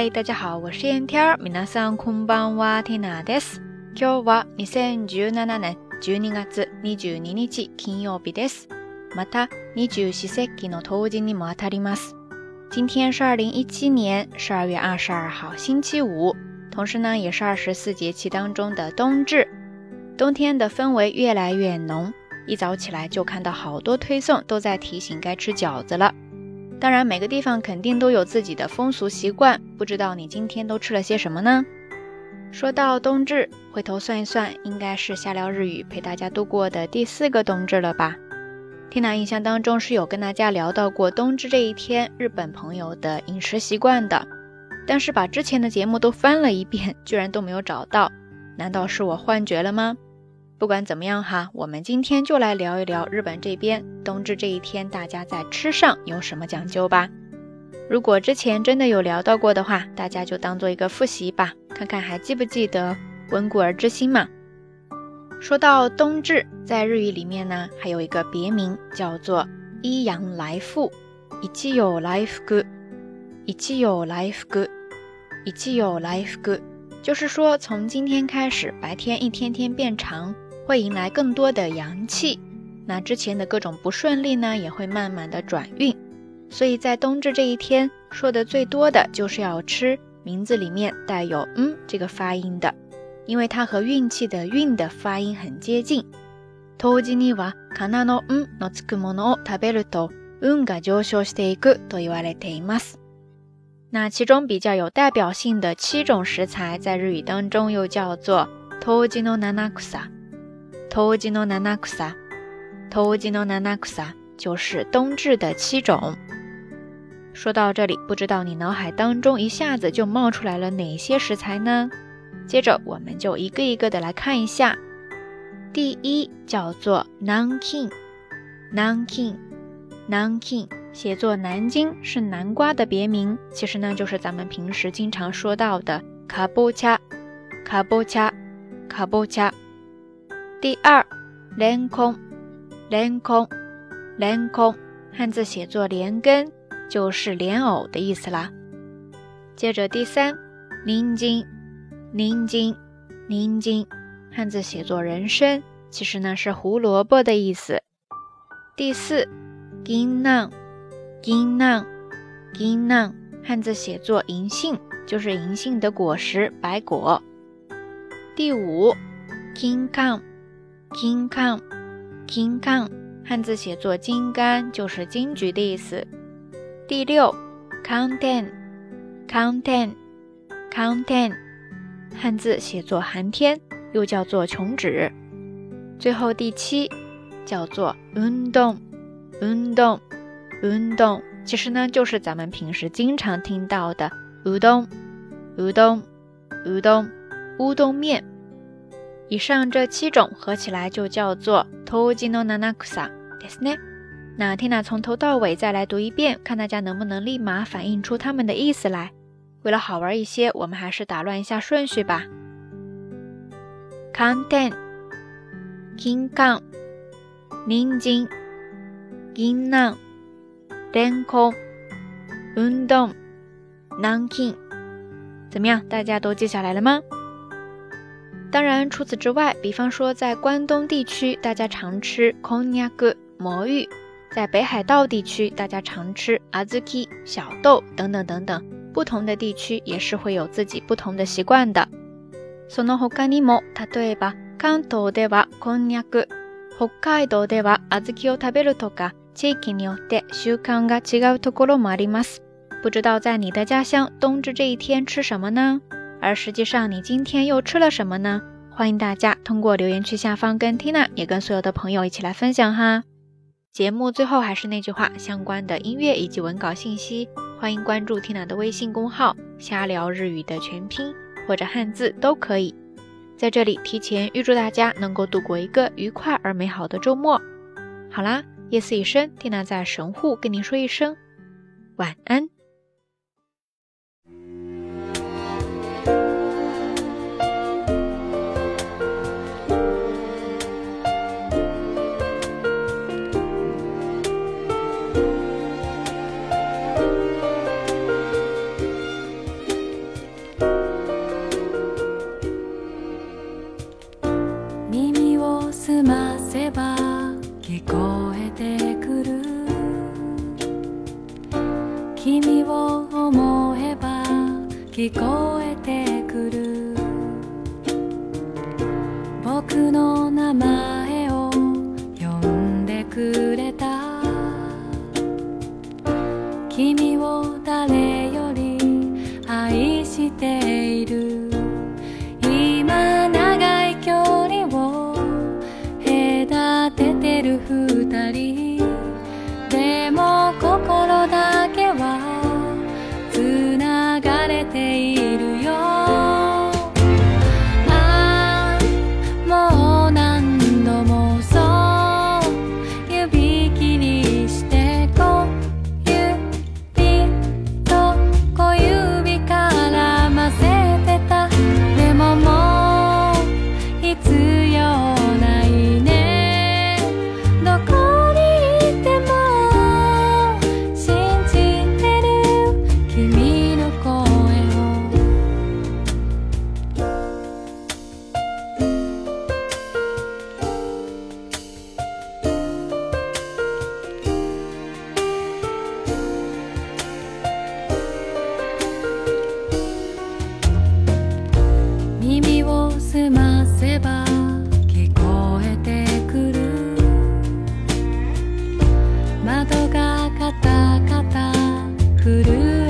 嗨，大家好，我是燕田。皆さんこんばんは、天娜です。今日は2017年12月22日金曜日です。また2週連続の土日にまた来ます。今天是2017年12月22号星期五，同时呢也是二十四节气当中的冬至，冬天的氛围越来越浓。一早起来就看到好多推送都在提醒该吃饺子了。当然，每个地方肯定都有自己的风俗习惯，不知道你今天都吃了些什么呢？说到冬至，回头算一算，应该是夏聊日语陪大家度过的第四个冬至了吧？缇娜印象当中是有跟大家聊到过冬至这一天日本朋友的饮食习惯的，但是把之前的节目都翻了一遍，居然都没有找到，难道是我幻觉了吗？不管怎么样哈，我们今天就来聊一聊日本这边冬至这一天大家在吃上有什么讲究吧。如果之前真的有聊到过的话，大家就当做一个复习吧，看看还记不记得“温故而知新”嘛。说到冬至，在日语里面呢，还有一个别名叫做“一阳来复”，一气有来复 d 一气有来复 d 一气有来复 d 就是说从今天开始，白天一天天变长。会迎来更多的阳气，那之前的各种不顺利呢，也会慢慢的转运。所以在冬至这一天，说的最多的就是要吃名字里面带有“嗯”这个发音的，因为它和运气的“运”的发音很接近。冬至には、ののつくものを食べると、運が上昇していくと言われています。那比较有代表性的七种食材，在日语当中又叫做“冬至の七福とお的のナナクサ、とおきのナナ就是冬至的七种。说到这里，不知道你脑海当中一下子就冒出来了哪些食材呢？接着我们就一个一个的来看一下。第一叫做南瓜，南瓜，南 n 写作南京是南瓜的别名，其实呢就是咱们平时经常说到的卡布恰，卡布恰，卡布恰。ボ第二，莲空，莲空，莲空，汉字写作莲根，就是莲藕的意思啦。接着第三，灵茎，灵茎，灵茎，汉字写作人参，其实呢是胡萝卜的意思。第四，根囊，根囊，根囊，汉字写作银杏，就是银杏的果实白果。第五，kong。King Kong King Kong，汉字写作金刚就是金桔的意思。第六，content content content，汉字写作寒天，又叫做琼脂。最后第七叫做運動，運動，運動。其实呢，就是咱们平时经常听到的烏冬、烏冬、烏冬、乌冬面。以上这七种合起来就叫做 “toji no nanakusa desu ne”。那天娜从头到尾再来读一遍，看大家能不能立马反映出他们的意思来。为了好玩一些，我们还是打乱一下顺序吧 c o n t e n t 金柑、人参、银南、莲藕、云豆、南瓜。怎么样？大家都记下来了吗？当然，除此之外，比方说在关东地区，大家常吃昆逆魔芋；在北海道地区，大家常吃阿紫き小豆等等等等。不同的地区也是会有自己不同的习惯的。その他にも、例えば関東ではこんにゃく、北海道では阿紫きを食べるとか、地域によって習慣が違うところもあります。不知道在你的家乡，冬至这一天吃什么呢？而实际上，你今天又吃了什么呢？欢迎大家通过留言区下方跟缇娜，也跟所有的朋友一起来分享哈。节目最后还是那句话，相关的音乐以及文稿信息，欢迎关注缇娜的微信公号“瞎聊日语”的全拼或者汉字都可以。在这里提前预祝大家能够度过一个愉快而美好的周末。好啦，夜色已深，缇娜在神户跟您说一声晚安。君を思えば聞こえてくる僕の名前を呼んでくれた君を誰より愛して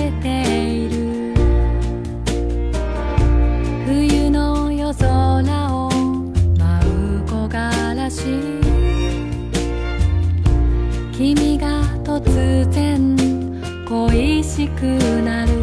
えている冬の夜空を舞う木枯らし君が突然恋しくなる